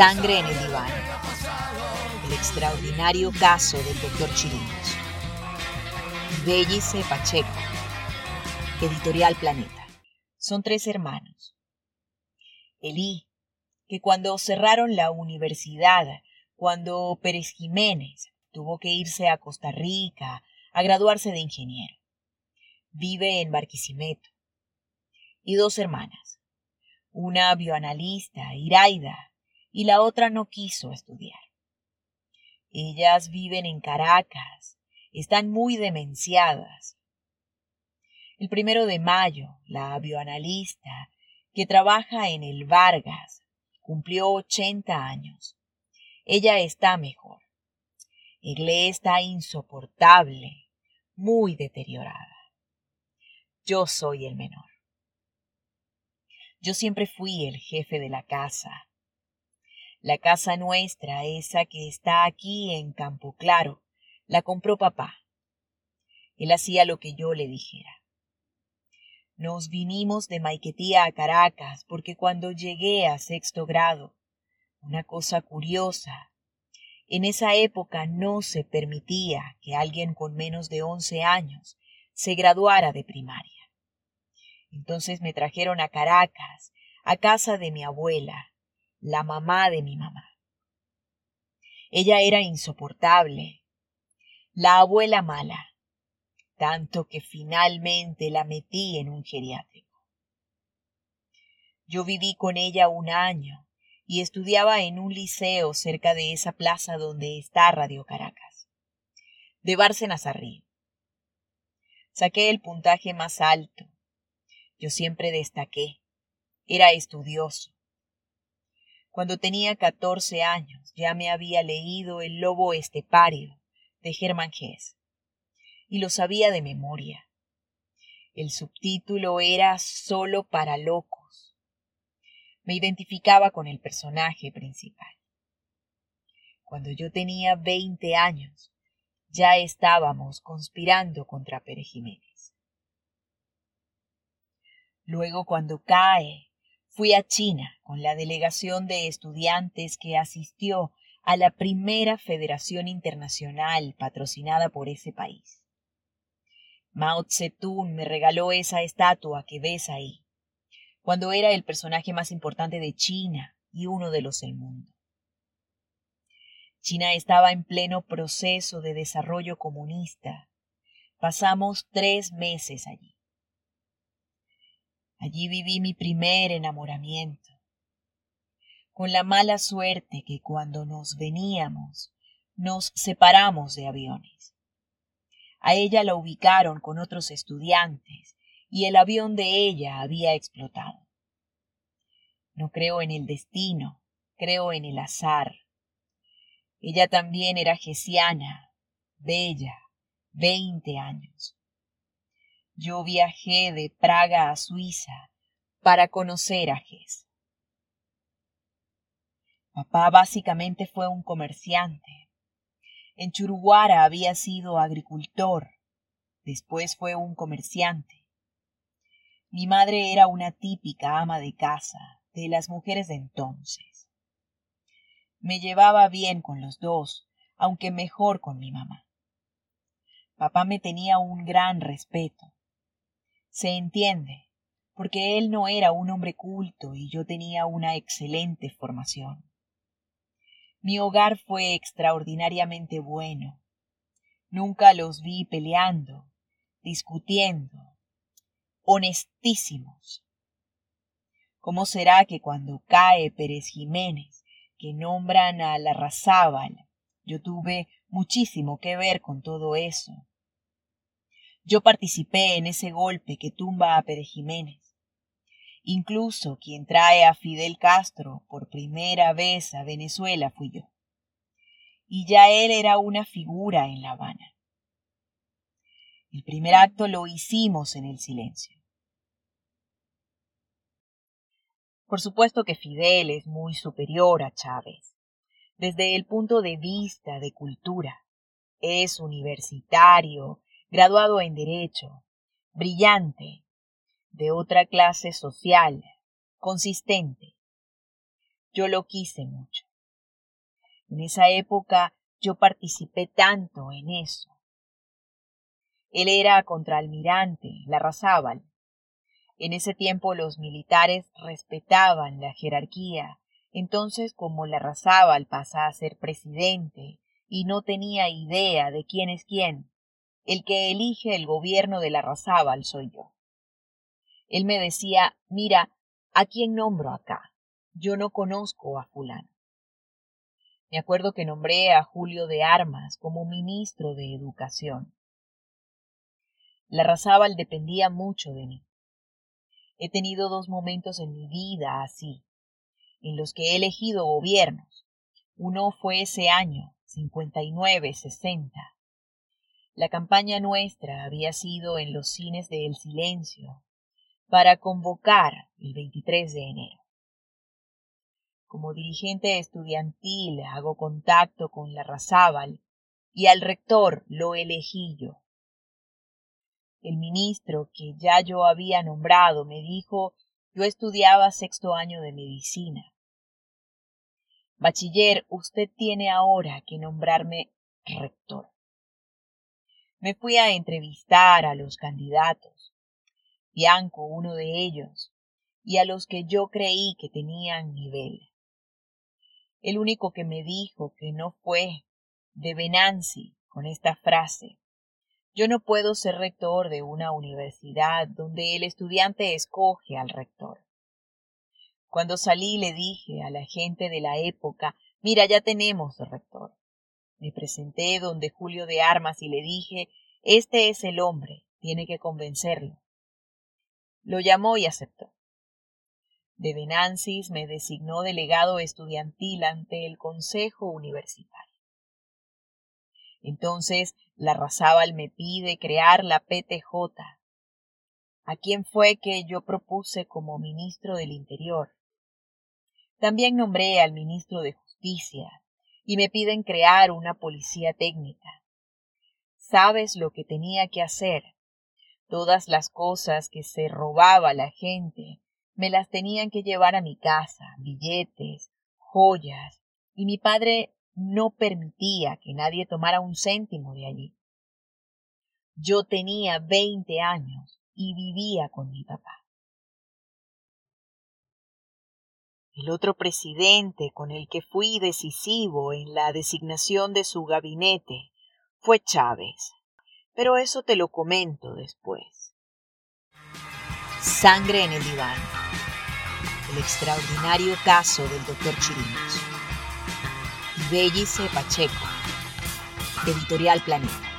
Sangre en el diván. El extraordinario caso del doctor Chirinos. Bellice Pacheco. Editorial Planeta. Son tres hermanos. Elí, que cuando cerraron la universidad, cuando Pérez Jiménez tuvo que irse a Costa Rica a graduarse de ingeniero. Vive en Barquisimeto. Y dos hermanas. Una bioanalista, Iraida, y la otra no quiso estudiar. Ellas viven en Caracas, están muy demenciadas. El primero de mayo, la bioanalista, que trabaja en el Vargas, cumplió 80 años. Ella está mejor. Egle está insoportable, muy deteriorada. Yo soy el menor. Yo siempre fui el jefe de la casa, la casa nuestra, esa que está aquí en Campo Claro, la compró papá. Él hacía lo que yo le dijera. Nos vinimos de Maiquetía a Caracas porque cuando llegué a sexto grado, una cosa curiosa, en esa época no se permitía que alguien con menos de once años se graduara de primaria. Entonces me trajeron a Caracas, a casa de mi abuela, la mamá de mi mamá. Ella era insoportable, la abuela mala, tanto que finalmente la metí en un geriátrico. Yo viví con ella un año y estudiaba en un liceo cerca de esa plaza donde está Radio Caracas, de Bárcenas a Saqué el puntaje más alto. Yo siempre destaqué. Era estudioso. Cuando tenía catorce años ya me había leído El lobo estepario de Germán Hesse y lo sabía de memoria. El subtítulo era Solo para locos. Me identificaba con el personaje principal. Cuando yo tenía veinte años, ya estábamos conspirando contra Pere Jiménez. Luego, cuando cae Fui a China con la delegación de estudiantes que asistió a la primera federación internacional patrocinada por ese país. Mao Zedong me regaló esa estatua que ves ahí, cuando era el personaje más importante de China y uno de los del mundo. China estaba en pleno proceso de desarrollo comunista. Pasamos tres meses allí. Allí viví mi primer enamoramiento, con la mala suerte que cuando nos veníamos nos separamos de aviones. A ella la ubicaron con otros estudiantes y el avión de ella había explotado. No creo en el destino, creo en el azar. Ella también era gesiana, bella, veinte años. Yo viajé de Praga a Suiza para conocer a Gess. Papá básicamente fue un comerciante. En Churuguara había sido agricultor, después fue un comerciante. Mi madre era una típica ama de casa, de las mujeres de entonces. Me llevaba bien con los dos, aunque mejor con mi mamá. Papá me tenía un gran respeto. Se entiende, porque él no era un hombre culto y yo tenía una excelente formación. Mi hogar fue extraordinariamente bueno. Nunca los vi peleando, discutiendo, honestísimos. ¿Cómo será que cuando cae Pérez Jiménez, que nombran a la Razábal, yo tuve muchísimo que ver con todo eso? Yo participé en ese golpe que tumba a Pérez Jiménez. Incluso quien trae a Fidel Castro por primera vez a Venezuela fui yo. Y ya él era una figura en La Habana. El primer acto lo hicimos en el silencio. Por supuesto que Fidel es muy superior a Chávez, desde el punto de vista de cultura. Es universitario, graduado en Derecho, brillante, de otra clase social, consistente. Yo lo quise mucho. En esa época yo participé tanto en eso. Él era contraalmirante, Larrazábal. En ese tiempo los militares respetaban la jerarquía, entonces como Larrazábal pasa a ser presidente y no tenía idea de quién es quién, el que elige el gobierno de Larrazábal soy yo. Él me decía, mira, ¿a quién nombro acá? Yo no conozco a fulano. Me acuerdo que nombré a Julio de Armas como ministro de Educación. Larrazábal dependía mucho de mí. He tenido dos momentos en mi vida así, en los que he elegido gobiernos. Uno fue ese año, 59-60. La campaña nuestra había sido en los cines de El Silencio, para convocar el 23 de enero. Como dirigente estudiantil hago contacto con la Razábal y al rector lo elegí yo. El ministro que ya yo había nombrado me dijo yo estudiaba sexto año de medicina. Bachiller, usted tiene ahora que nombrarme rector. Me fui a entrevistar a los candidatos Bianco uno de ellos, y a los que yo creí que tenían nivel. El único que me dijo que no fue de Venanzi con esta frase yo no puedo ser rector de una universidad donde el estudiante escoge al rector. Cuando salí le dije a la gente de la época, mira, ya tenemos rector. Me presenté donde Julio de Armas y le dije, este es el hombre, tiene que convencerlo. Lo llamó y aceptó. De Venancis me designó delegado estudiantil ante el Consejo Universitario. Entonces la Razábal me pide crear la PTJ, a quien fue que yo propuse como ministro del Interior. También nombré al ministro de Justicia y me piden crear una policía técnica. ¿Sabes lo que tenía que hacer? Todas las cosas que se robaba la gente me las tenían que llevar a mi casa, billetes, joyas, y mi padre no permitía que nadie tomara un céntimo de allí. Yo tenía veinte años y vivía con mi papá. El otro presidente con el que fui decisivo en la designación de su gabinete fue Chávez pero eso te lo comento después. Sangre en el diván. El extraordinario caso del doctor Chirinos. Bellice Pacheco. Editorial Planeta.